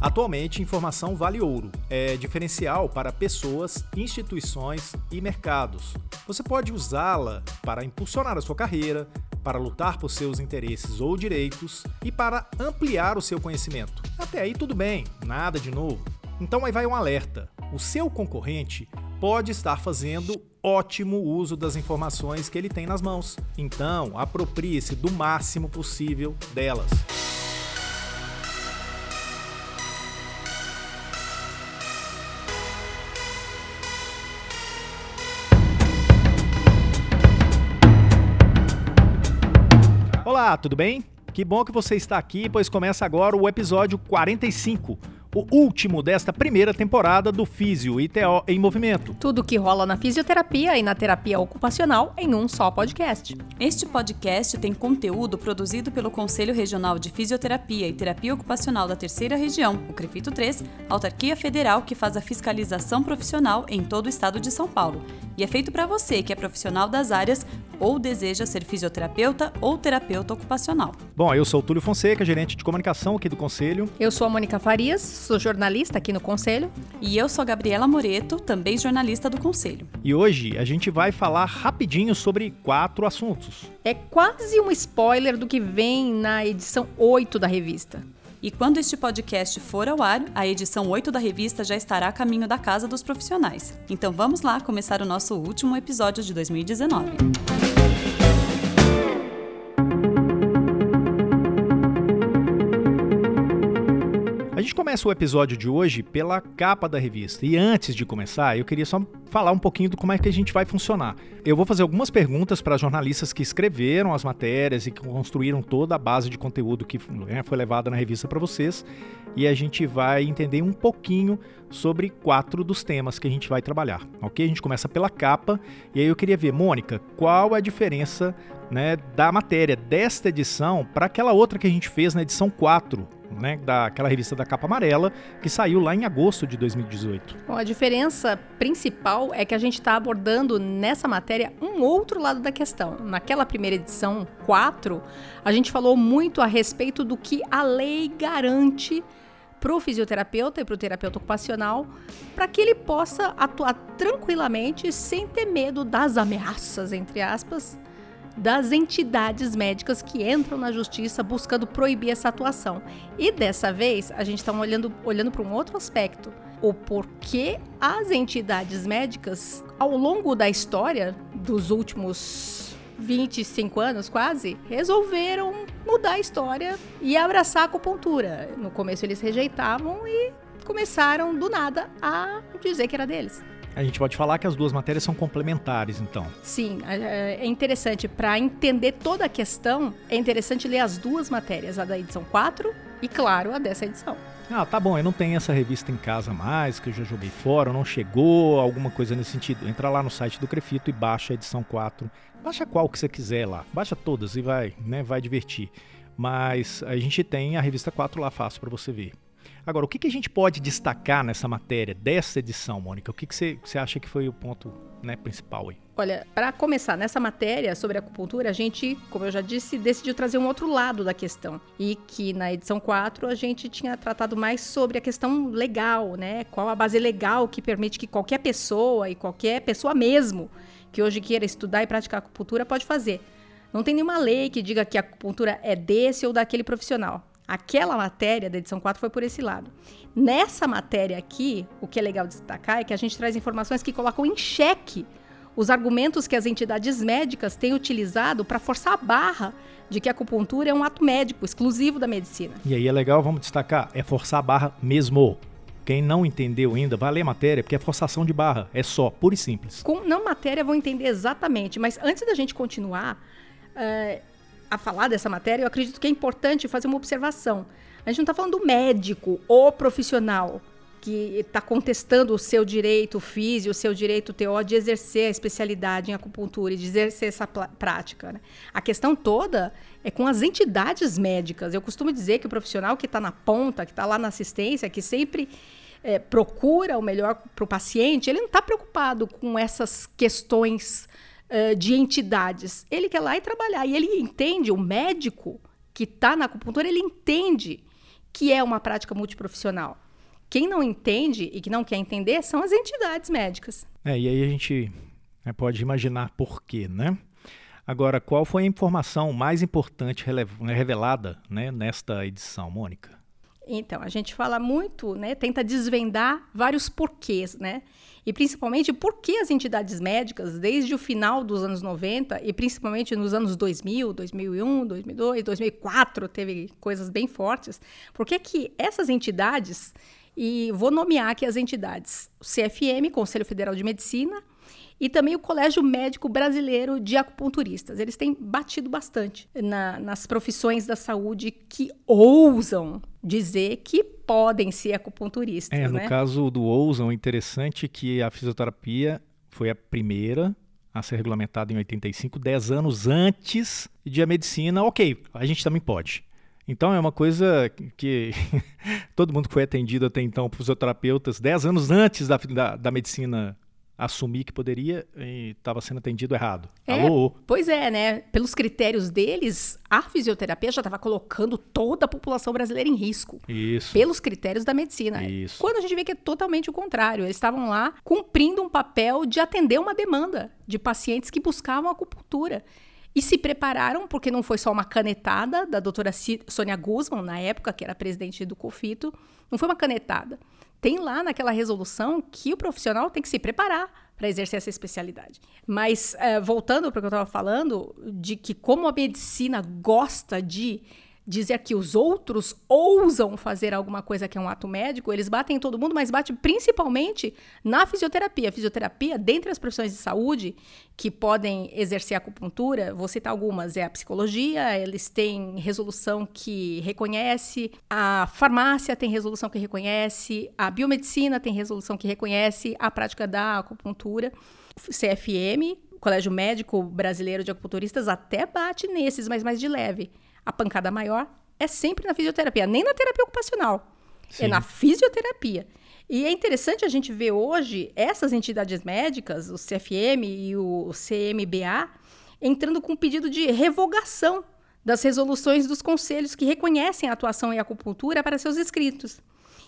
Atualmente, informação vale ouro. É diferencial para pessoas, instituições e mercados. Você pode usá-la para impulsionar a sua carreira, para lutar por seus interesses ou direitos e para ampliar o seu conhecimento. Até aí tudo bem, nada de novo. Então aí vai um alerta. O seu concorrente pode estar fazendo ótimo uso das informações que ele tem nas mãos. Então, aproprie-se do máximo possível delas. Olá, tudo bem? Que bom que você está aqui, pois começa agora o episódio 45 o último desta primeira temporada do Físio ITO em Movimento. Tudo que rola na fisioterapia e na terapia ocupacional em um só podcast. Este podcast tem conteúdo produzido pelo Conselho Regional de Fisioterapia e Terapia Ocupacional da Terceira Região, o CREFITO 3, autarquia federal que faz a fiscalização profissional em todo o estado de São Paulo. E é feito para você que é profissional das áreas ou deseja ser fisioterapeuta ou terapeuta ocupacional. Bom, eu sou o Túlio Fonseca, gerente de comunicação aqui do Conselho. Eu sou a Mônica Farias, sou jornalista aqui no Conselho. E eu sou a Gabriela Moreto, também jornalista do Conselho. E hoje a gente vai falar rapidinho sobre quatro assuntos. É quase um spoiler do que vem na edição 8 da revista. E quando este podcast for ao ar, a edição 8 da revista já estará a caminho da casa dos profissionais. Então vamos lá começar o nosso último episódio de 2019. A gente começa o episódio de hoje pela capa da revista. E antes de começar, eu queria só falar um pouquinho do como é que a gente vai funcionar. Eu vou fazer algumas perguntas para jornalistas que escreveram as matérias e que construíram toda a base de conteúdo que né, foi levada na revista para vocês. E a gente vai entender um pouquinho sobre quatro dos temas que a gente vai trabalhar. Ok? A gente começa pela capa. E aí eu queria ver, Mônica, qual é a diferença né, da matéria desta edição para aquela outra que a gente fez na edição 4? né, daquela revista da capa amarela, que saiu lá em agosto de 2018. Bom, a diferença principal é que a gente está abordando nessa matéria um outro lado da questão. Naquela primeira edição 4, a gente falou muito a respeito do que a lei garante para o fisioterapeuta e para o terapeuta ocupacional, para que ele possa atuar tranquilamente sem ter medo das ameaças, entre aspas, das entidades médicas que entram na justiça buscando proibir essa atuação. E dessa vez, a gente está olhando, olhando para um outro aspecto. O porquê as entidades médicas, ao longo da história dos últimos 25 anos quase, resolveram mudar a história e abraçar a acupuntura. No começo eles rejeitavam e começaram do nada a dizer que era deles. A gente pode falar que as duas matérias são complementares, então. Sim, é interessante. Para entender toda a questão, é interessante ler as duas matérias, a da edição 4 e, claro, a dessa edição. Ah, tá bom, eu não tenho essa revista em casa mais, que eu já joguei fora, não chegou, alguma coisa nesse sentido. Entra lá no site do Crefito e baixa a edição 4. Baixa qual que você quiser lá. Baixa todas e vai, né, vai divertir. Mas a gente tem a revista 4 lá fácil para você ver. Agora, o que, que a gente pode destacar nessa matéria, dessa edição, Mônica? O que, que você, você acha que foi o ponto né, principal aí? Olha, para começar, nessa matéria sobre acupuntura, a gente, como eu já disse, decidiu trazer um outro lado da questão. E que na edição 4 a gente tinha tratado mais sobre a questão legal, né? Qual a base legal que permite que qualquer pessoa e qualquer pessoa mesmo que hoje queira estudar e praticar acupuntura pode fazer. Não tem nenhuma lei que diga que a acupuntura é desse ou daquele profissional. Aquela matéria da edição 4 foi por esse lado. Nessa matéria aqui, o que é legal destacar é que a gente traz informações que colocam em xeque os argumentos que as entidades médicas têm utilizado para forçar a barra de que a acupuntura é um ato médico exclusivo da medicina. E aí é legal, vamos destacar, é forçar a barra mesmo. Quem não entendeu ainda, vai ler a matéria, porque é forçação de barra, é só, pura e simples. Com não matéria, vão entender exatamente, mas antes da gente continuar, é, a falar dessa matéria, eu acredito que é importante fazer uma observação. A gente não está falando do médico ou profissional que está contestando o seu direito físico, o seu direito TO de exercer a especialidade em acupuntura e de exercer essa prática. Né? A questão toda é com as entidades médicas. Eu costumo dizer que o profissional que está na ponta, que está lá na assistência, que sempre é, procura o melhor para o paciente, ele não está preocupado com essas questões uh, de entidades. Ele quer lá e trabalhar. E ele entende, o médico que está na acupuntura, ele entende que é uma prática multiprofissional. Quem não entende e que não quer entender são as entidades médicas. É, e aí a gente né, pode imaginar por quê, né? Agora, qual foi a informação mais importante revelada né, nesta edição, Mônica? Então, a gente fala muito, né, tenta desvendar vários porquês, né? E principalmente por que as entidades médicas, desde o final dos anos 90 e principalmente nos anos 2000, 2001, 2002, 2004, teve coisas bem fortes. Por que que essas entidades, e vou nomear aqui as entidades, o CFM, Conselho Federal de Medicina, e também o Colégio Médico Brasileiro de Acupunturistas. Eles têm batido bastante na, nas profissões da saúde que ousam dizer que podem ser acupunturistas. É, no né? caso do ousam, é interessante que a fisioterapia foi a primeira a ser regulamentada em 85, 10 anos antes de a medicina. Ok, a gente também pode. Então é uma coisa que todo mundo que foi atendido até então por fisioterapeutas 10 anos antes da, da, da medicina assumir que poderia e estava sendo atendido errado. É, Alô? Pois é, né? Pelos critérios deles, a fisioterapia já estava colocando toda a população brasileira em risco. Isso. Pelos critérios da medicina. Isso. Quando a gente vê que é totalmente o contrário. Eles estavam lá cumprindo um papel de atender uma demanda de pacientes que buscavam acupuntura. E se prepararam, porque não foi só uma canetada da doutora Sônia Guzman, na época, que era presidente do COFITO, não foi uma canetada tem lá naquela resolução que o profissional tem que se preparar para exercer essa especialidade. Mas, é, voltando para o que eu estava falando, de que como a medicina gosta de dizer que os outros ousam fazer alguma coisa que é um ato médico, eles batem em todo mundo, mas bate principalmente na fisioterapia. A fisioterapia, dentre as profissões de saúde que podem exercer acupuntura, vou citar algumas, é a psicologia, eles têm resolução que reconhece, a farmácia tem resolução que reconhece, a biomedicina tem resolução que reconhece a prática da acupuntura, CFM, Colégio Médico Brasileiro de Acupunturistas, até bate nesses, mas mais de leve a pancada maior é sempre na fisioterapia, nem na terapia ocupacional. É Sim. É na fisioterapia. E é interessante a gente ver hoje essas entidades médicas, o CFM e o CMBA, entrando com um pedido de revogação das resoluções dos conselhos que reconhecem a atuação em acupuntura para seus inscritos.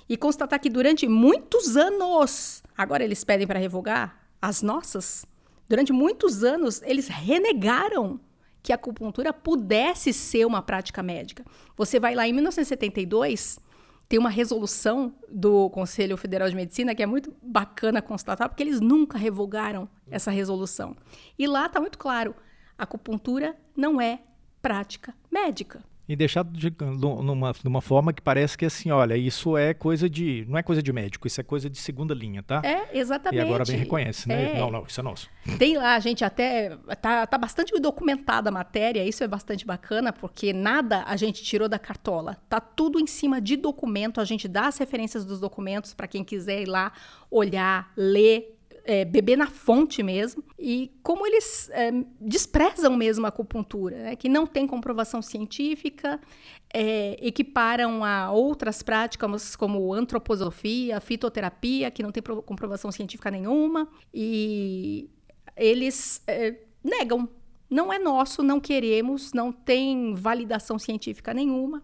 E constatar que durante muitos anos, agora eles pedem para revogar as nossas, durante muitos anos eles renegaram que a acupuntura pudesse ser uma prática médica. Você vai lá em 1972, tem uma resolução do Conselho Federal de Medicina que é muito bacana constatar, porque eles nunca revogaram essa resolução. E lá está muito claro: a acupuntura não é prática médica e deixar de, numa, numa forma que parece que assim, olha, isso é coisa de. Não é coisa de médico, isso é coisa de segunda linha, tá? É, exatamente. E agora bem reconhece, né? É. Não, não, isso é nosso. Tem lá, a gente até. Tá, tá bastante documentada a matéria, isso é bastante bacana, porque nada a gente tirou da cartola. Tá tudo em cima de documento, a gente dá as referências dos documentos para quem quiser ir lá olhar, ler, é, beber na fonte mesmo, e como eles é, desprezam mesmo a acupuntura, né, que não tem comprovação científica, é, equiparam a outras práticas como antroposofia, fitoterapia, que não tem comprovação científica nenhuma, e eles é, negam. Não é nosso, não queremos, não tem validação científica nenhuma.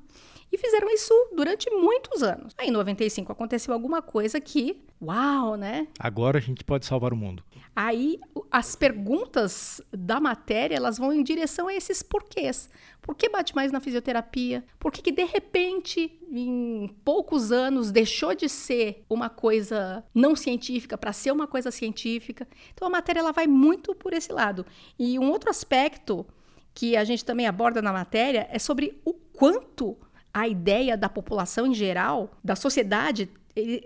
E fizeram isso durante muitos anos. Aí em 95 aconteceu alguma coisa que, uau, né? Agora a gente pode salvar o mundo. Aí as perguntas da matéria, elas vão em direção a esses porquês. Por que bate mais na fisioterapia? Por que, que de repente, em poucos anos, deixou de ser uma coisa não científica para ser uma coisa científica? Então a matéria ela vai muito por esse lado. E um outro aspecto que a gente também aborda na matéria é sobre o quanto a ideia da população em geral, da sociedade,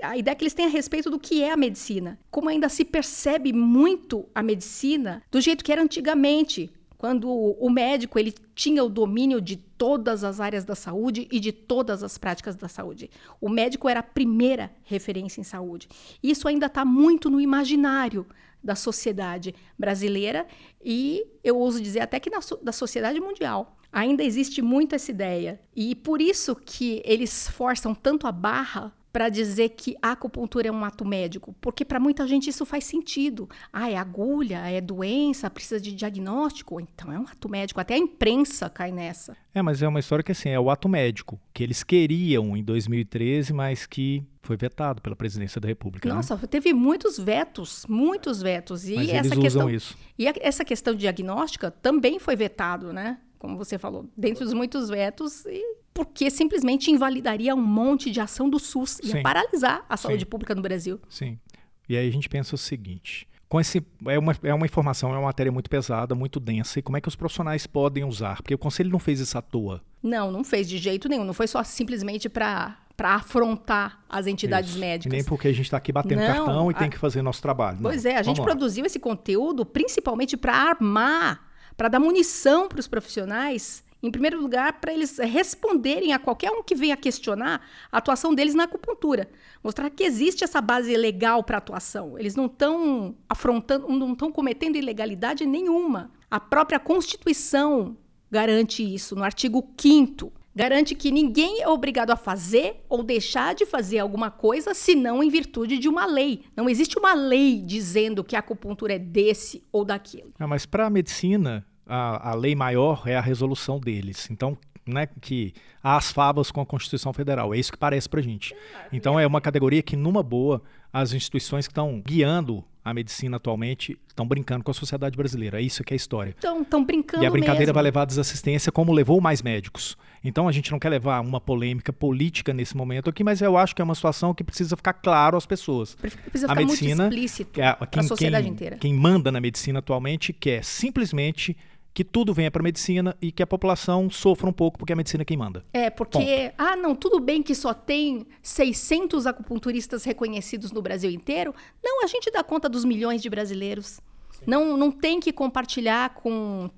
a ideia que eles têm a respeito do que é a medicina. Como ainda se percebe muito a medicina do jeito que era antigamente, quando o médico ele tinha o domínio de todas as áreas da saúde e de todas as práticas da saúde. O médico era a primeira referência em saúde. Isso ainda está muito no imaginário da sociedade brasileira e eu ouso dizer até que na, da sociedade mundial. Ainda existe muito essa ideia. E por isso que eles forçam tanto a barra para dizer que a acupuntura é um ato médico, porque para muita gente isso faz sentido. Ah, é agulha, é doença, precisa de diagnóstico, então é um ato médico. Até a imprensa cai nessa. É, mas é uma história que assim, é o ato médico, que eles queriam em 2013, mas que foi vetado pela presidência da República. Né? Nossa, né? teve muitos vetos, muitos vetos. E mas essa eles questão, isso. E a, essa questão diagnóstica também foi vetado, né? Como você falou, dentre os muitos vetos, e porque simplesmente invalidaria um monte de ação do SUS, Sim. paralisar a saúde Sim. pública no Brasil. Sim. E aí a gente pensa o seguinte: com esse é uma, é uma informação, é uma matéria muito pesada, muito densa, e como é que os profissionais podem usar? Porque o conselho não fez isso à toa. Não, não fez de jeito nenhum. Não foi só simplesmente para para afrontar as entidades Isso. médicas. nem porque a gente está aqui batendo não, cartão e a... tem que fazer nosso trabalho. Pois não. é, a gente produziu esse conteúdo principalmente para armar, para dar munição para os profissionais em primeiro lugar, para eles responderem a qualquer um que venha questionar a atuação deles na acupuntura. Mostrar que existe essa base legal para atuação. Eles não estão afrontando, não estão cometendo ilegalidade nenhuma. A própria Constituição garante isso, no artigo 5 garante que ninguém é obrigado a fazer ou deixar de fazer alguma coisa senão em virtude de uma lei. Não existe uma lei dizendo que a acupuntura é desse ou daquilo. É, mas para a medicina, a, a lei maior é a resolução deles. Então, né, que há as favas com a Constituição Federal. É isso que parece para gente. Então, é uma categoria que, numa boa, as instituições que estão guiando a medicina atualmente estão brincando com a sociedade brasileira. É isso que é a história. Então, estão brincando E a brincadeira mesmo. vai levar a desassistência como levou mais médicos. Então, a gente não quer levar uma polêmica política nesse momento aqui, mas eu acho que é uma situação que precisa ficar claro às pessoas. Precisa a medicina, muito explícito é, quem, a sociedade quem, inteira. Quem manda na medicina atualmente quer simplesmente que tudo venha para a medicina e que a população sofra um pouco porque é a medicina é quem manda. É, porque, Ponto. ah, não, tudo bem que só tem 600 acupunturistas reconhecidos no Brasil inteiro. Não, a gente dá conta dos milhões de brasileiros. Não, não tem que compartilhar com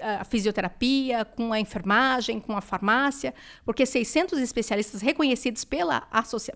a fisioterapia, com a enfermagem, com a farmácia, porque 600 especialistas reconhecidos pela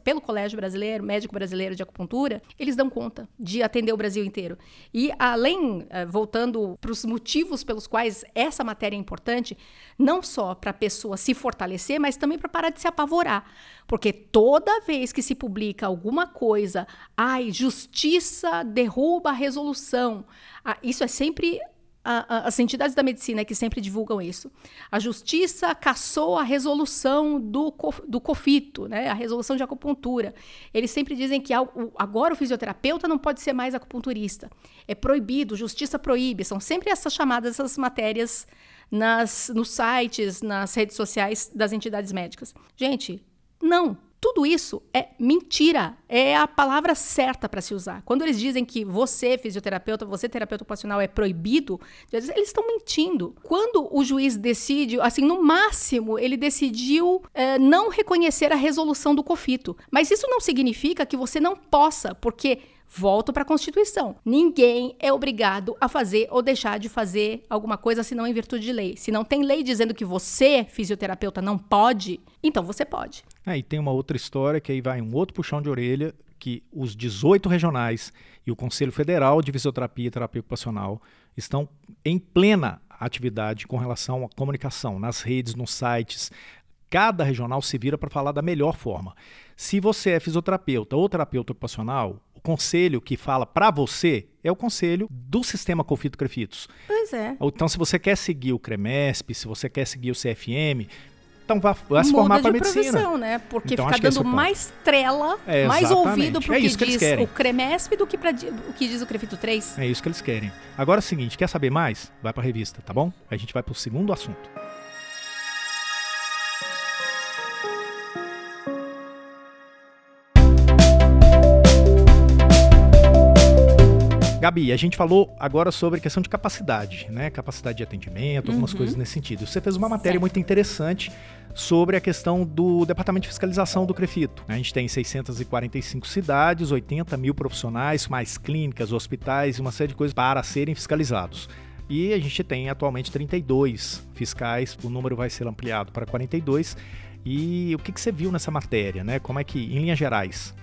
pelo Colégio Brasileiro, Médico Brasileiro de Acupuntura, eles dão conta de atender o Brasil inteiro. E além, eh, voltando para os motivos pelos quais essa matéria é importante, não só para a pessoa se fortalecer, mas também para parar de se apavorar. Porque toda vez que se publica alguma coisa, ai, justiça derruba a resolução, ah, isso é sempre a, a, as entidades da medicina que sempre divulgam isso. A justiça cassou a resolução do, do COFITO, né, a resolução de acupuntura. Eles sempre dizem que agora o fisioterapeuta não pode ser mais acupunturista. É proibido, justiça proíbe. São sempre essas chamadas, essas matérias nas, nos sites, nas redes sociais das entidades médicas. Gente, não. Tudo isso é mentira. É a palavra certa para se usar. Quando eles dizem que você, fisioterapeuta, você, terapeuta ocupacional, é proibido, eles estão mentindo. Quando o juiz decide, assim, no máximo, ele decidiu é, não reconhecer a resolução do COFITO. Mas isso não significa que você não possa, porque Volto para a Constituição. Ninguém é obrigado a fazer ou deixar de fazer alguma coisa se não em virtude de lei. Se não tem lei dizendo que você, fisioterapeuta, não pode, então você pode. É, e tem uma outra história que aí vai um outro puxão de orelha que os 18 regionais e o Conselho Federal de Fisioterapia e Terapia Ocupacional estão em plena atividade com relação à comunicação nas redes, nos sites. Cada regional se vira para falar da melhor forma. Se você é fisioterapeuta ou terapeuta ocupacional, o conselho que fala para você é o conselho do sistema Confito Crefitos. Pois é. Então, se você quer seguir o CREMESP, se você quer seguir o CFM, então vá, vá se formar para medicina. né? Porque então, fica dando é mais trela, é, mais ouvido para o é que, que diz o CREMESP do que para o que diz o CREFITO 3. É isso que eles querem. Agora é o seguinte, quer saber mais? Vai para a revista, tá bom? A gente vai para o segundo assunto. Gabi, a gente falou agora sobre questão de capacidade, né? Capacidade de atendimento, algumas uhum. coisas nesse sentido. Você fez uma matéria certo. muito interessante sobre a questão do Departamento de Fiscalização do CREFITO. A gente tem 645 cidades, 80 mil profissionais, mais clínicas, hospitais e uma série de coisas para serem fiscalizados. E a gente tem atualmente 32 fiscais, o número vai ser ampliado para 42. E o que, que você viu nessa matéria, né? Como é que, em linhas gerais,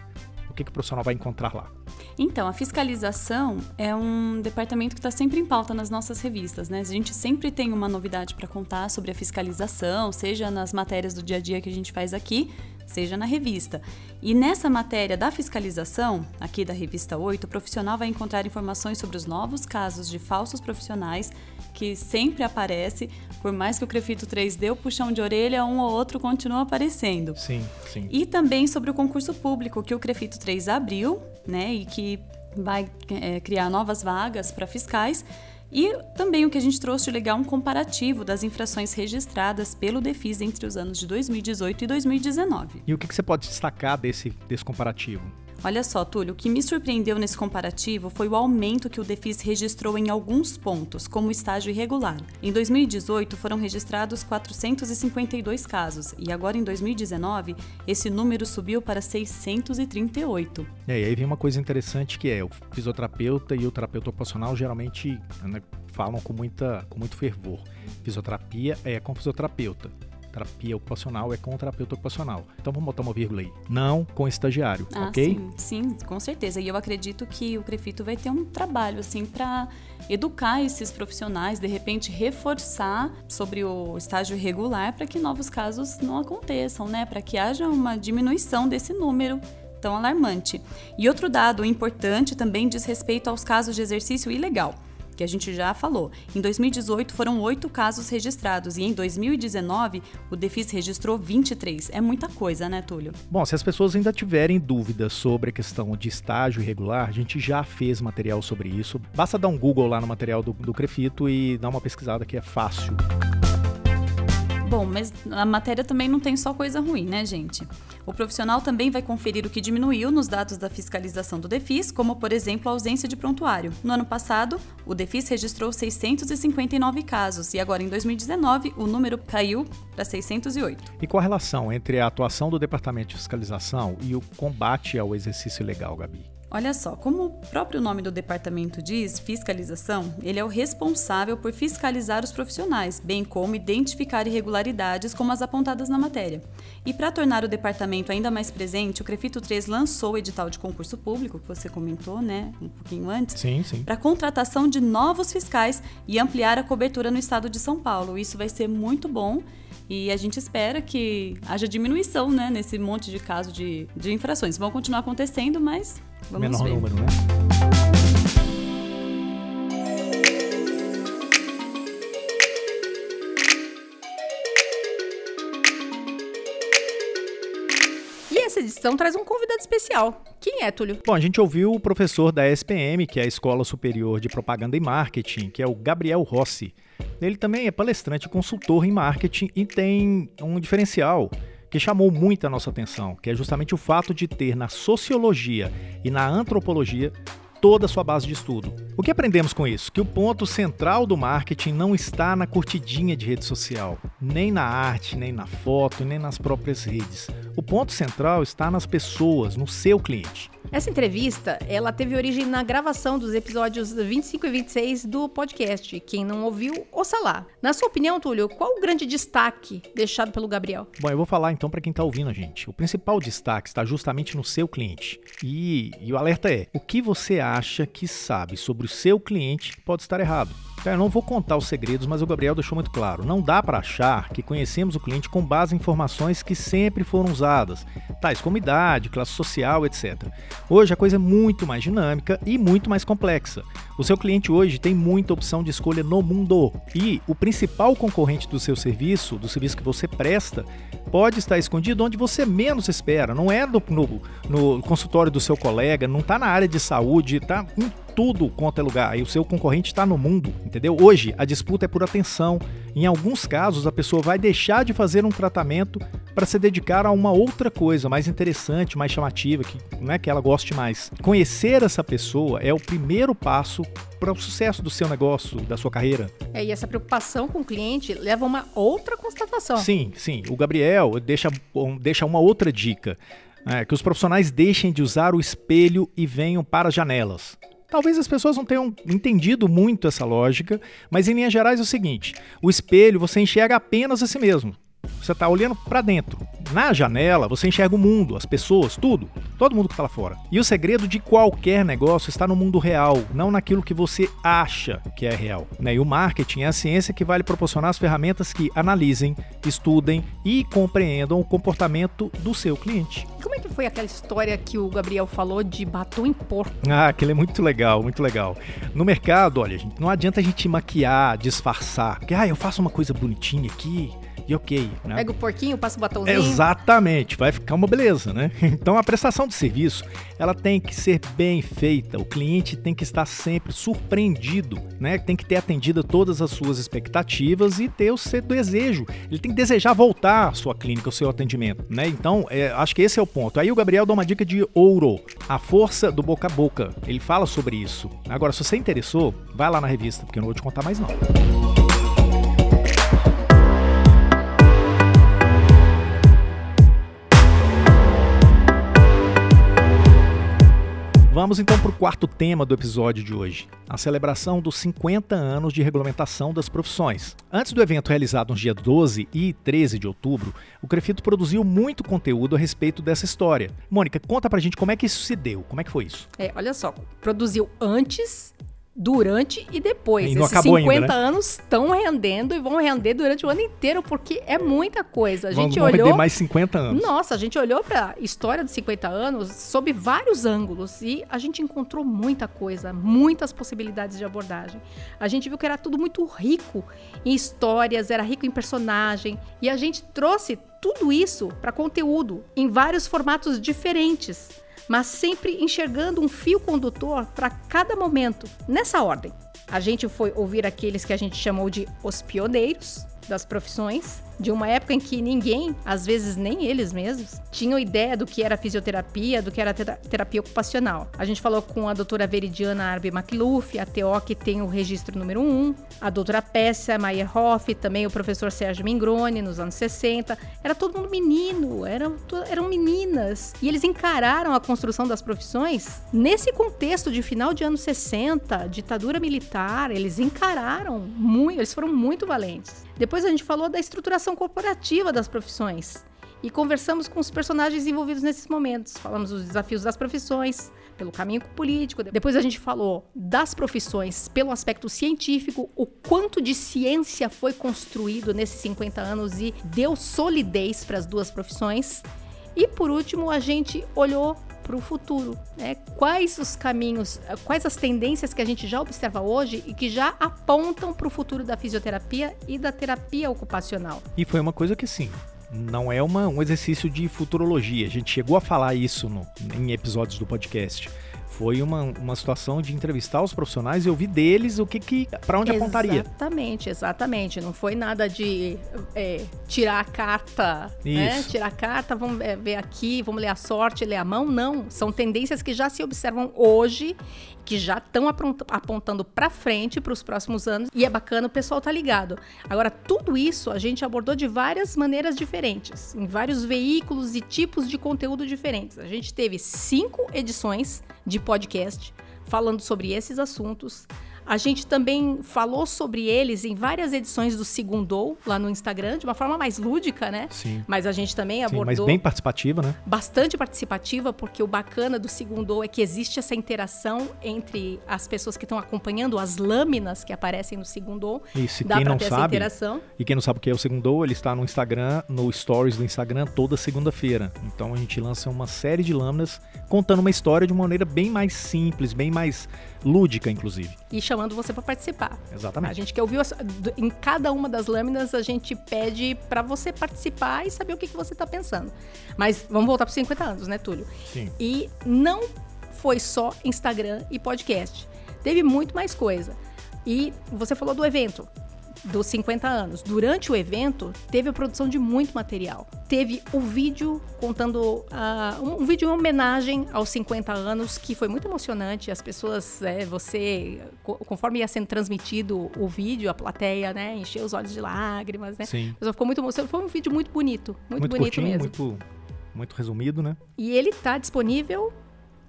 que, que o profissional vai encontrar lá? Então, a fiscalização é um departamento que está sempre em pauta nas nossas revistas, né? A gente sempre tem uma novidade para contar sobre a fiscalização, seja nas matérias do dia a dia que a gente faz aqui, seja na revista. E nessa matéria da fiscalização, aqui da revista 8, o profissional vai encontrar informações sobre os novos casos de falsos profissionais que sempre aparece, por mais que o Crefito 3 dê o puxão de orelha, um ou outro continua aparecendo. Sim, sim. E também sobre o concurso público que o Crefito 3 abriu, né, e que vai é, criar novas vagas para fiscais. E também o que a gente trouxe de legal um comparativo das infrações registradas pelo Defis entre os anos de 2018 e 2019. E o que, você pode destacar desse, desse comparativo? Olha só, Túlio, o que me surpreendeu nesse comparativo foi o aumento que o Defis registrou em alguns pontos, como estágio irregular. Em 2018 foram registrados 452 casos e agora em 2019 esse número subiu para 638. É, e aí vem uma coisa interessante que é o fisioterapeuta e o terapeuta ocupacional geralmente né, falam com, muita, com muito fervor. Fisioterapia é com fisioterapeuta terapia ocupacional é com o terapeuta ocupacional. Então vamos botar uma vírgula aí. Não com estagiário, ah, ok? Sim, sim, com certeza. E eu acredito que o Crefito vai ter um trabalho assim para educar esses profissionais, de repente reforçar sobre o estágio irregular para que novos casos não aconteçam, né? Para que haja uma diminuição desse número tão alarmante. E outro dado importante também diz respeito aos casos de exercício ilegal que a gente já falou. Em 2018 foram oito casos registrados e em 2019 o Defis registrou 23. É muita coisa, né, Túlio? Bom, se as pessoas ainda tiverem dúvidas sobre a questão de estágio irregular, a gente já fez material sobre isso. Basta dar um Google lá no material do, do Crefito e dar uma pesquisada que é fácil. Bom, mas a matéria também não tem só coisa ruim, né, gente? O profissional também vai conferir o que diminuiu nos dados da fiscalização do DEFIS, como, por exemplo, a ausência de prontuário. No ano passado, o DEFIS registrou 659 casos e agora, em 2019, o número caiu para 608. E qual a relação entre a atuação do Departamento de Fiscalização e o combate ao exercício ilegal, Gabi? Olha só, como o próprio nome do departamento diz, fiscalização, ele é o responsável por fiscalizar os profissionais, bem como identificar irregularidades como as apontadas na matéria. E para tornar o departamento ainda mais presente, o Crefito 3 lançou o edital de concurso público, que você comentou, né, um pouquinho antes, sim, sim. para contratação de novos fiscais e ampliar a cobertura no estado de São Paulo. Isso vai ser muito bom e a gente espera que haja diminuição né, nesse monte de casos de, de infrações. Vão continuar acontecendo, mas Vamos Menor ver. número, né? E essa edição traz um convidado especial. Quem é, Túlio? Bom, a gente ouviu o professor da SPM, que é a Escola Superior de Propaganda e Marketing, que é o Gabriel Rossi. Ele também é palestrante consultor em marketing e tem um diferencial que chamou muito a nossa atenção, que é justamente o fato de ter na sociologia e na antropologia toda a sua base de estudo. O que aprendemos com isso? Que o ponto central do marketing não está na curtidinha de rede social, nem na arte, nem na foto, nem nas próprias redes. O ponto central está nas pessoas, no seu cliente. Essa entrevista, ela teve origem na gravação dos episódios 25 e 26 do podcast. Quem não ouviu, ouça lá. Na sua opinião, Túlio, qual o grande destaque deixado pelo Gabriel? Bom, eu vou falar então para quem está ouvindo a gente. O principal destaque está justamente no seu cliente. E, e o alerta é: o que você acha que sabe sobre o seu cliente pode estar errado. Então, eu não vou contar os segredos, mas o Gabriel deixou muito claro. Não dá para achar que conhecemos o cliente com base em informações que sempre foram usadas, tais como idade, classe social, etc. Hoje a coisa é muito mais dinâmica e muito mais complexa. O seu cliente hoje tem muita opção de escolha no mundo e o principal concorrente do seu serviço, do serviço que você presta, pode estar escondido onde você menos espera. Não é no, no, no consultório do seu colega, não está na área de saúde, está tudo quanto é lugar. E o seu concorrente está no mundo, entendeu? Hoje a disputa é por atenção. Em alguns casos, a pessoa vai deixar de fazer um tratamento para se dedicar a uma outra coisa mais interessante, mais chamativa, que não é que ela goste mais. Conhecer essa pessoa é o primeiro passo para o sucesso do seu negócio, da sua carreira. É, e essa preocupação com o cliente leva a uma outra constatação. Sim, sim. O Gabriel deixa, deixa uma outra dica. É, que os profissionais deixem de usar o espelho e venham para as janelas. Talvez as pessoas não tenham entendido muito essa lógica, mas em linhas gerais é o seguinte: o espelho você enxerga apenas a si mesmo. Você está olhando para dentro. Na janela, você enxerga o mundo, as pessoas, tudo. Todo mundo que está lá fora. E o segredo de qualquer negócio está no mundo real, não naquilo que você acha que é real. Né? E o marketing é a ciência que vai lhe proporcionar as ferramentas que analisem, estudem e compreendam o comportamento do seu cliente. Como é que foi aquela história que o Gabriel falou de batom em porco? Ah, aquilo é muito legal, muito legal. No mercado, olha, gente, não adianta a gente maquiar, disfarçar. Porque, ah, eu faço uma coisa bonitinha aqui, e ok. Né? Pega o porquinho, passa o batomzinho. Exatamente, vai ficar uma beleza, né? Então a prestação de serviço, ela tem que ser bem feita. O cliente tem que estar sempre surpreendido, né? Tem que ter atendido todas as suas expectativas e ter o seu desejo. Ele tem que desejar voltar à sua clínica, ao seu atendimento, né? Então, é, acho que esse é o ponto. Aí o Gabriel dá uma dica de ouro, a força do boca a boca. Ele fala sobre isso. Agora, se você interessou, vai lá na revista, porque eu não vou te contar mais não. Vamos então para o quarto tema do episódio de hoje, a celebração dos 50 anos de regulamentação das profissões. Antes do evento realizado nos dias 12 e 13 de outubro, o Crefito produziu muito conteúdo a respeito dessa história. Mônica, conta pra gente como é que isso se deu, como é que foi isso? É, olha só, produziu antes durante e depois. E não Esses acabou 50 ainda, né? anos estão rendendo e vão render durante o ano inteiro, porque é muita coisa. A Vamos- gente vamos olhou. render mais 50 anos. Nossa, a gente olhou para a história dos 50 anos sob vários ângulos e a gente encontrou muita coisa, muitas possibilidades de abordagem. A gente viu que era tudo muito rico em histórias, era rico em personagem e a gente trouxe tudo isso para conteúdo em vários formatos diferentes, mas sempre enxergando um fio condutor para cada momento, nessa ordem. A gente foi ouvir aqueles que a gente chamou de os pioneiros das profissões, de uma época em que ninguém, às vezes nem eles mesmos, tinham ideia do que era fisioterapia, do que era tera- terapia ocupacional. A gente falou com a doutora Veridiana Arbe McLuff, a TO que tem o registro número 1, a doutora Pessia Meyerhoff, também o professor Sérgio Mingrone, nos anos 60. Era todo mundo menino, eram, eram meninas. E eles encararam a construção das profissões nesse contexto de final de anos 60, ditadura militar, eles encararam muito, eles foram muito valentes. Depois a gente falou da estruturação corporativa das profissões e conversamos com os personagens envolvidos nesses momentos. Falamos dos desafios das profissões, pelo caminho político. Depois a gente falou das profissões pelo aspecto científico, o quanto de ciência foi construído nesses 50 anos e deu solidez para as duas profissões. E por último, a gente olhou para o futuro, né? Quais os caminhos, quais as tendências que a gente já observa hoje e que já apontam para o futuro da fisioterapia e da terapia ocupacional. E foi uma coisa que, assim, não é uma, um exercício de futurologia. A gente chegou a falar isso no- em episódios do podcast. Foi uma, uma situação de entrevistar os profissionais e ouvir deles o que, que para onde apontaria. Exatamente, exatamente. Não foi nada de é, tirar a carta, né? Isso. Tirar a carta, vamos é, ver aqui, vamos ler a sorte, ler a mão. Não, são tendências que já se observam hoje, que já estão apontando para frente para os próximos anos. E é bacana o pessoal tá ligado. Agora, tudo isso a gente abordou de várias maneiras diferentes, em vários veículos e tipos de conteúdo diferentes. A gente teve cinco edições de podcast falando sobre esses assuntos. A gente também falou sobre eles em várias edições do Segundou, lá no Instagram, de uma forma mais lúdica, né? Sim. Mas a gente também Sim, abordou mas bem participativa, né? bastante participativa, porque o bacana do Segundou é que existe essa interação entre as pessoas que estão acompanhando as lâminas que aparecem no Segundou. Isso, e Dá quem pra não ter essa sabe, interação. e quem não sabe o que é o Segundou, ele está no Instagram, no Stories do Instagram, toda segunda-feira. Então a gente lança uma série de lâminas contando uma história de uma maneira bem mais simples, bem mais lúdica, inclusive. E chamando você para participar. A Exatamente. gente quer ouvir em cada uma das lâminas, a gente pede para você participar e saber o que, que você está pensando. Mas vamos voltar para 50 anos, né, Túlio? Sim. E não foi só Instagram e podcast. Teve muito mais coisa. E você falou do evento dos 50 anos. Durante o evento, teve a produção de muito material. Teve o vídeo contando ah, um, um vídeo em homenagem aos 50 anos que foi muito emocionante. As pessoas, é, você, co- conforme ia sendo transmitido o vídeo, a plateia, né, encheu os olhos de lágrimas, né? Sim. Pessoa ficou muito emocionada. Foi um vídeo muito bonito, muito, Muito, bonito curtinho, mesmo. muito, muito resumido, né? E ele tá disponível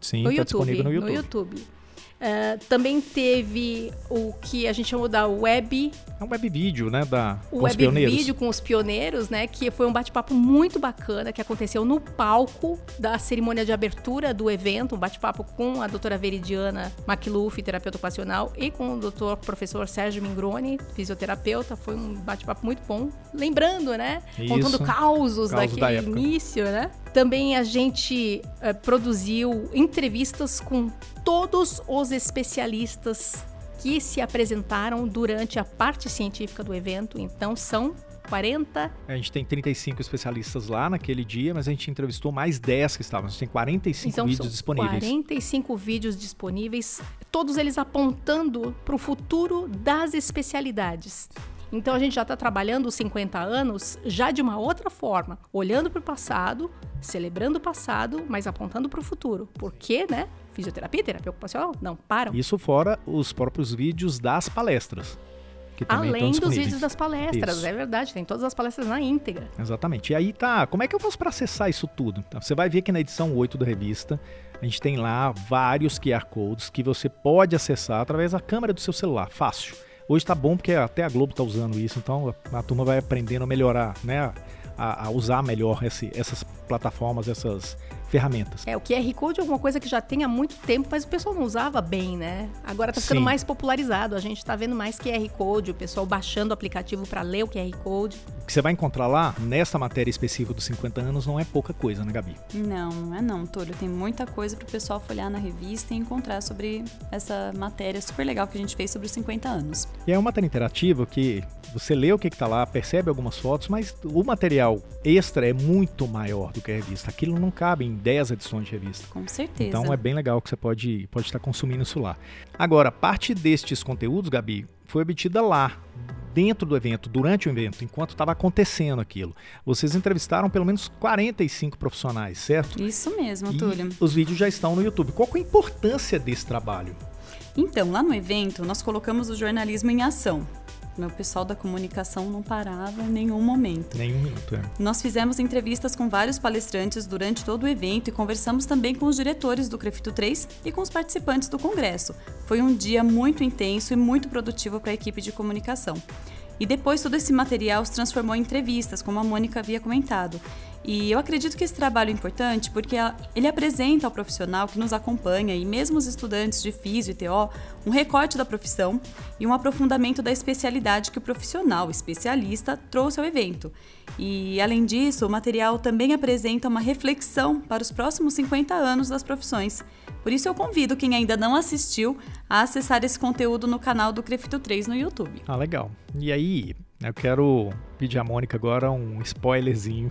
Sim, no tá YouTube, disponível no YouTube. YouTube. Uh, também teve o que a gente chamou da web. É um web vídeo, né? Da, o web vídeo com os pioneiros, né? Que foi um bate-papo muito bacana que aconteceu no palco da cerimônia de abertura do evento. Um bate-papo com a doutora Veridiana McLuff, terapeuta ocupacional, e com o doutor professor Sérgio Mingroni, fisioterapeuta. Foi um bate-papo muito bom. Lembrando, né? Isso. Contando causos Causos daquele da início, né? Também a gente uh, produziu entrevistas com todos os especialistas que se apresentaram durante a parte científica do evento. Então são 40. A gente tem 35 especialistas lá naquele dia, mas a gente entrevistou mais 10 que estavam. A gente tem 45 então, vídeos disponíveis. 45 vídeos disponíveis, todos eles apontando para o futuro das especialidades. Então a gente já está trabalhando os 50 anos já de uma outra forma, olhando para o passado, celebrando o passado, mas apontando para o futuro. Por quê, né? Fisioterapia, terapia ocupacional, não param. Isso fora os próprios vídeos das palestras. Além dos vídeos das palestras, isso. é verdade, tem todas as palestras na íntegra. Exatamente. E aí tá, como é que eu faço para acessar isso tudo? Então, você vai ver que na edição 8 da revista, a gente tem lá vários QR Codes que você pode acessar através da câmera do seu celular, fácil. Hoje tá bom porque até a Globo tá usando isso, então a, turma vai aprendendo a melhorar, né? A, a usar melhor esse, essas plataformas, essas ferramentas. É, o QR Code é alguma coisa que já tem há muito tempo, mas o pessoal não usava bem, né? Agora está ficando Sim. mais popularizado. A gente está vendo mais QR Code, o pessoal baixando o aplicativo para ler o QR Code. O que você vai encontrar lá, nessa matéria específica dos 50 anos, não é pouca coisa, né, Gabi? Não, não é não, Túlio. Tem muita coisa para o pessoal folhear na revista e encontrar sobre essa matéria super legal que a gente fez sobre os 50 anos. E é uma matéria interativa que você lê o que está lá, percebe algumas fotos, mas o material extra é muito maior do que a revista. Aquilo não cabe em 10 edições de revista. Com certeza. Então é bem legal que você pode, pode estar consumindo isso lá. Agora, parte destes conteúdos, Gabi, foi obtida lá, dentro do evento, durante o evento, enquanto estava acontecendo aquilo. Vocês entrevistaram pelo menos 45 profissionais, certo? Isso mesmo, e Túlio. Os vídeos já estão no YouTube. Qual é a importância desse trabalho? Então, lá no evento, nós colocamos o jornalismo em ação. Meu pessoal da comunicação não parava em nenhum momento. Nenhum minuto, é. Nós fizemos entrevistas com vários palestrantes durante todo o evento e conversamos também com os diretores do Crefito 3 e com os participantes do congresso. Foi um dia muito intenso e muito produtivo para a equipe de comunicação. E depois todo esse material se transformou em entrevistas, como a Mônica havia comentado. E eu acredito que esse trabalho é importante porque ele apresenta ao profissional que nos acompanha e mesmo os estudantes de Físio e TO um recorte da profissão e um aprofundamento da especialidade que o profissional especialista trouxe ao evento. E além disso, o material também apresenta uma reflexão para os próximos 50 anos das profissões. Por isso eu convido quem ainda não assistiu a acessar esse conteúdo no canal do Crefito 3 no YouTube. Ah, legal. E aí, eu quero pedir a Mônica agora um spoilerzinho.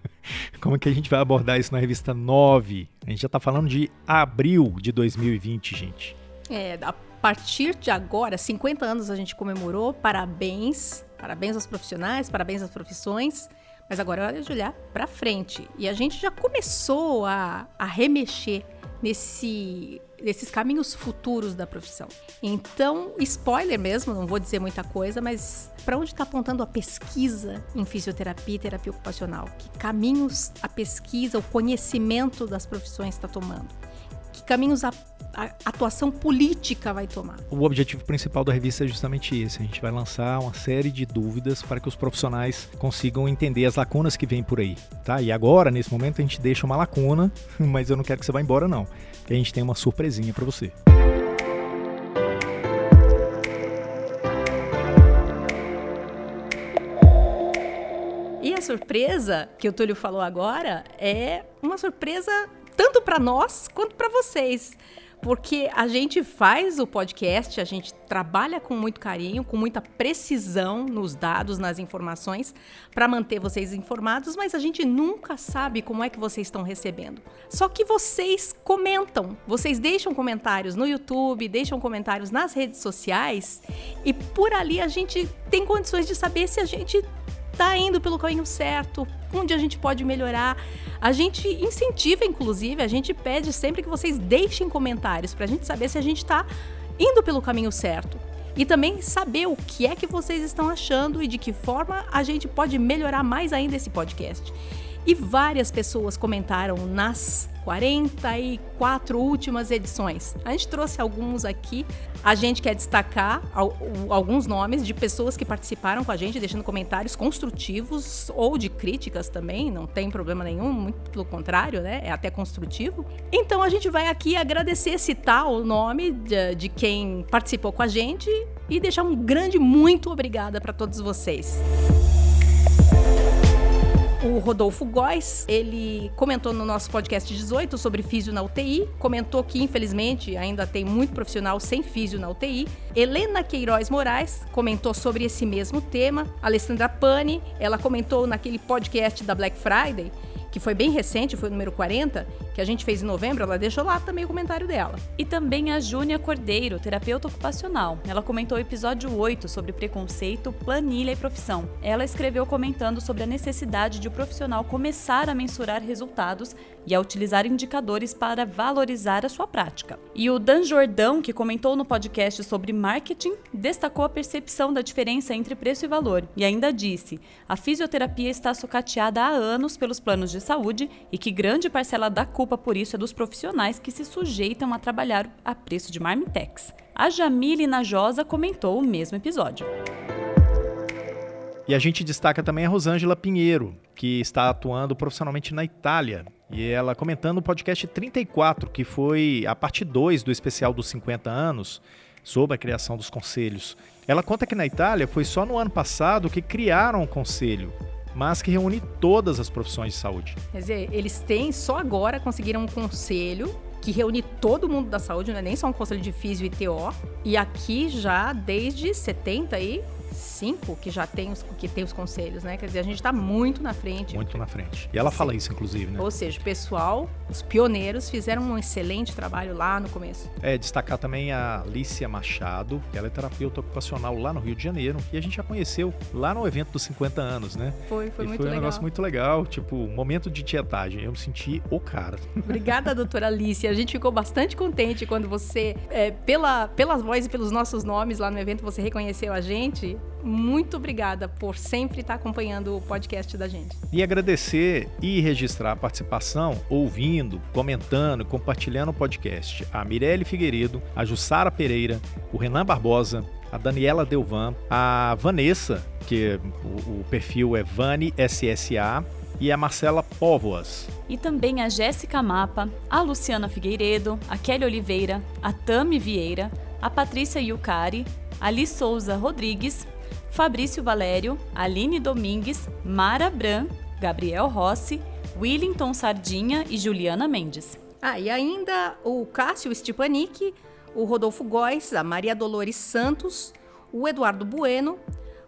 Como é que a gente vai abordar isso na revista 9? A gente já está falando de abril de 2020, gente. É, a partir de agora, 50 anos a gente comemorou. Parabéns. Parabéns aos profissionais, parabéns às profissões. Mas agora é hora de olhar para frente. E a gente já começou a, a remexer nesse desses caminhos futuros da profissão. Então, spoiler mesmo, não vou dizer muita coisa, mas para onde está apontando a pesquisa em fisioterapia e terapia ocupacional? Que caminhos a pesquisa, o conhecimento das profissões está tomando? Que caminhos a atuação política vai tomar. O objetivo principal da revista é justamente esse. A gente vai lançar uma série de dúvidas para que os profissionais consigam entender as lacunas que vêm por aí, tá? E agora, nesse momento, a gente deixa uma lacuna, mas eu não quero que você vá embora não, que a gente tem uma surpresinha para você. E a surpresa que o Túlio falou agora é uma surpresa tanto para nós quanto para vocês porque a gente faz o podcast, a gente trabalha com muito carinho, com muita precisão nos dados, nas informações, para manter vocês informados, mas a gente nunca sabe como é que vocês estão recebendo. Só que vocês comentam, vocês deixam comentários no YouTube, deixam comentários nas redes sociais, e por ali a gente tem condições de saber se a gente está indo pelo caminho certo, onde a gente pode melhorar. A gente incentiva, inclusive, a gente pede sempre que vocês deixem comentários para a gente saber se a gente está indo pelo caminho certo. E também saber o que é que vocês estão achando e de que forma a gente pode melhorar mais ainda esse podcast. E várias pessoas comentaram nas 44 últimas edições. A gente trouxe alguns aqui. A gente quer destacar alguns nomes de pessoas que participaram com a gente, deixando comentários construtivos ou de críticas também, não tem problema nenhum, muito pelo contrário, né? É até construtivo. Então a gente vai aqui agradecer, citar o nome de, de quem participou com a gente e deixar um grande muito obrigada para todos vocês. O Rodolfo Góes, ele comentou no nosso podcast 18 sobre físio na UTI, comentou que infelizmente ainda tem muito profissional sem físio na UTI. Helena Queiroz Moraes comentou sobre esse mesmo tema. Alessandra Pani, ela comentou naquele podcast da Black Friday que foi bem recente, foi o número 40, que a gente fez em novembro, ela deixou lá também o comentário dela. E também a Júnia Cordeiro, terapeuta ocupacional. Ela comentou o episódio 8 sobre preconceito, planilha e profissão. Ela escreveu comentando sobre a necessidade de o profissional começar a mensurar resultados e a utilizar indicadores para valorizar a sua prática. E o Dan Jordão, que comentou no podcast sobre marketing, destacou a percepção da diferença entre preço e valor e ainda disse: a fisioterapia está sucateada há anos pelos planos de saúde e que grande parcela da culpa por isso é dos profissionais que se sujeitam a trabalhar a preço de marmitex. A Jamile Najosa comentou o mesmo episódio. E a gente destaca também a Rosângela Pinheiro, que está atuando profissionalmente na Itália. E ela comentando o podcast 34, que foi a parte 2 do especial dos 50 anos, sobre a criação dos conselhos. Ela conta que na Itália foi só no ano passado que criaram o conselho, mas que reúne todas as profissões de saúde. Quer dizer, eles têm, só agora conseguiram um conselho que reúne todo mundo da saúde, não é nem só um conselho de físio e TO, e aqui já desde 70 aí cinco que já tem os, que tem os conselhos, né? Quer dizer, a gente está muito na frente. Muito na frente. E ela Sim. fala isso, inclusive, né? Ou seja, o pessoal, os pioneiros, fizeram um excelente trabalho lá no começo. É, destacar também a Alicia Machado, ela é terapeuta ocupacional lá no Rio de Janeiro, e a gente já conheceu lá no evento dos 50 anos, né? Foi, foi e muito foi um legal. negócio muito legal, tipo, momento de tietagem. Eu me senti o cara. Obrigada, doutora Alicia. A gente ficou bastante contente quando você, é, pela, pelas vozes e pelos nossos nomes lá no evento, você reconheceu a gente muito obrigada por sempre estar acompanhando o podcast da gente. E agradecer e registrar a participação, ouvindo, comentando, compartilhando o podcast. A Mirelle Figueiredo, a Jussara Pereira, o Renan Barbosa, a Daniela Delvan, a Vanessa, que o, o perfil é Vani SSA, e a Marcela Póvoas. E também a Jéssica Mapa, a Luciana Figueiredo, a Kelly Oliveira, a Tami Vieira, a Patrícia Yucari, a Li Souza Rodrigues, Fabrício Valério, Aline Domingues, Mara Bran, Gabriel Rossi, Willington Sardinha e Juliana Mendes. Ah, e ainda o Cássio Stepanik, o Rodolfo Góes, a Maria Dolores Santos, o Eduardo Bueno,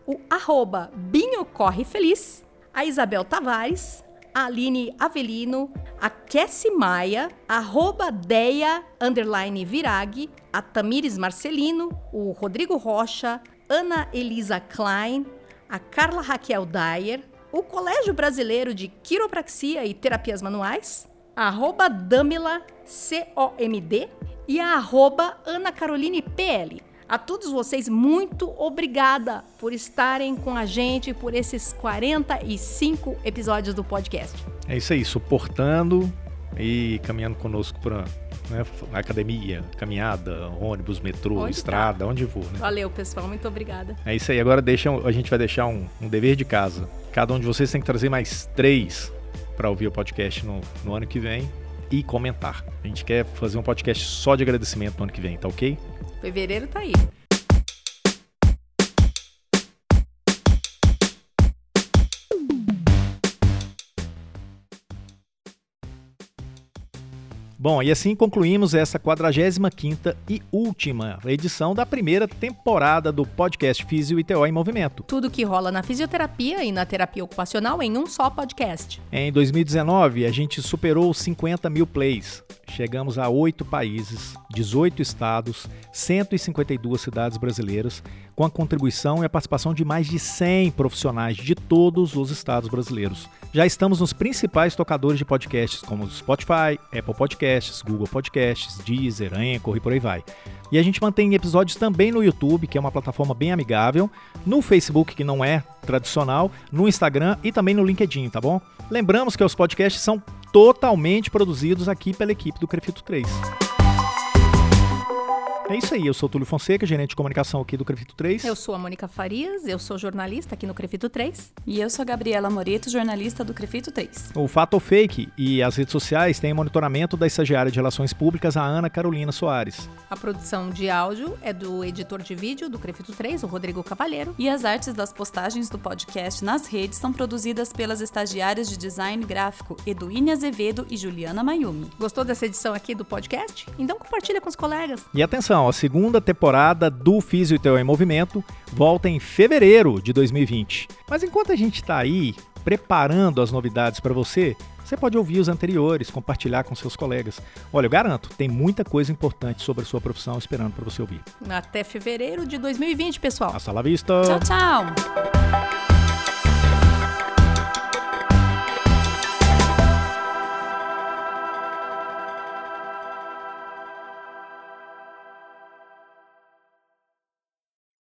o arroba Binho Corre Feliz, a Isabel Tavares, a Aline Avelino, a Cassie Maia, arroba Deia, underline Virag, a Tamires Marcelino, o Rodrigo Rocha, Ana Elisa Klein, a Carla Raquel Dyer, o Colégio Brasileiro de Quiropraxia e Terapias Manuais, a arroba Damila, C-O-M-D, e a arroba Ana Caroline PL. A todos vocês, muito obrigada por estarem com a gente por esses 45 episódios do podcast. É isso aí, suportando e caminhando conosco para né, academia, caminhada, ônibus, metrô, onde estrada, tá? onde for. Né? Valeu, pessoal, muito obrigada. É isso aí. Agora deixa, a gente vai deixar um, um dever de casa. Cada um de vocês tem que trazer mais três para ouvir o podcast no, no ano que vem e comentar. A gente quer fazer um podcast só de agradecimento no ano que vem, tá ok? Fevereiro tá aí. Bom, e assim concluímos essa 45ª e última edição da primeira temporada do podcast Físio e TO em Movimento. Tudo que rola na fisioterapia e na terapia ocupacional em um só podcast. Em 2019, a gente superou 50 mil plays. Chegamos a oito países, 18 estados, 152 cidades brasileiras, com a contribuição e a participação de mais de 100 profissionais de todos os estados brasileiros. Já estamos nos principais tocadores de podcasts, como Spotify, Apple Podcasts, Podcasts, Google Podcasts, Deezer, Anchor e por aí vai. E a gente mantém episódios também no YouTube, que é uma plataforma bem amigável, no Facebook, que não é tradicional, no Instagram e também no LinkedIn, tá bom? Lembramos que os podcasts são totalmente produzidos aqui pela equipe do Crefito 3. É isso aí, eu sou o Túlio Fonseca, gerente de comunicação aqui do Crefito 3. Eu sou a Mônica Farias, eu sou jornalista aqui no Crefito 3. E eu sou a Gabriela Moreto, jornalista do Crefito 3. O Fato ou Fake e as redes sociais têm monitoramento da estagiária de Relações Públicas, a Ana Carolina Soares. A produção de áudio é do editor de vídeo do Crefito 3, o Rodrigo Cavalheiro. E as artes das postagens do podcast nas redes são produzidas pelas estagiárias de design gráfico Eduíne Azevedo e Juliana Mayumi. Gostou dessa edição aqui do podcast? Então compartilha com os colegas. E atenção, a segunda temporada do Físio Teu em Movimento volta em fevereiro de 2020. Mas enquanto a gente está aí preparando as novidades para você, você pode ouvir os anteriores, compartilhar com seus colegas. Olha, eu garanto, tem muita coisa importante sobre a sua profissão esperando para você ouvir. Até fevereiro de 2020, pessoal. Hasta la vista. Tchau, tchau.